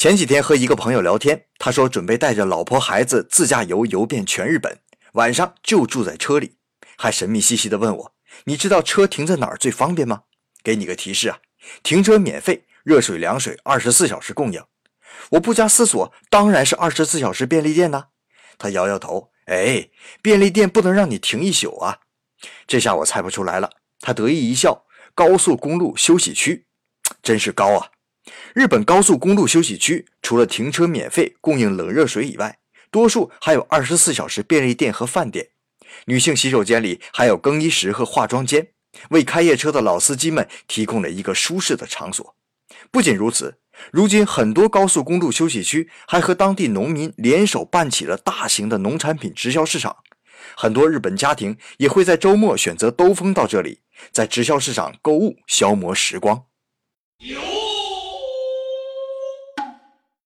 前几天和一个朋友聊天，他说准备带着老婆孩子自驾游游遍全日本，晚上就住在车里，还神秘兮兮地问我：“你知道车停在哪儿最方便吗？”给你个提示啊，停车免费，热水凉水二十四小时供应。我不加思索，当然是二十四小时便利店呐。他摇摇头，哎，便利店不能让你停一宿啊。这下我猜不出来了。他得意一笑，高速公路休息区，真是高啊。日本高速公路休息区除了停车免费、供应冷热水以外，多数还有二十四小时便利店和饭店。女性洗手间里还有更衣室和化妆间，为开夜车的老司机们提供了一个舒适的场所。不仅如此，如今很多高速公路休息区还和当地农民联手办起了大型的农产品直销市场。很多日本家庭也会在周末选择兜风到这里，在直销市场购物消磨时光。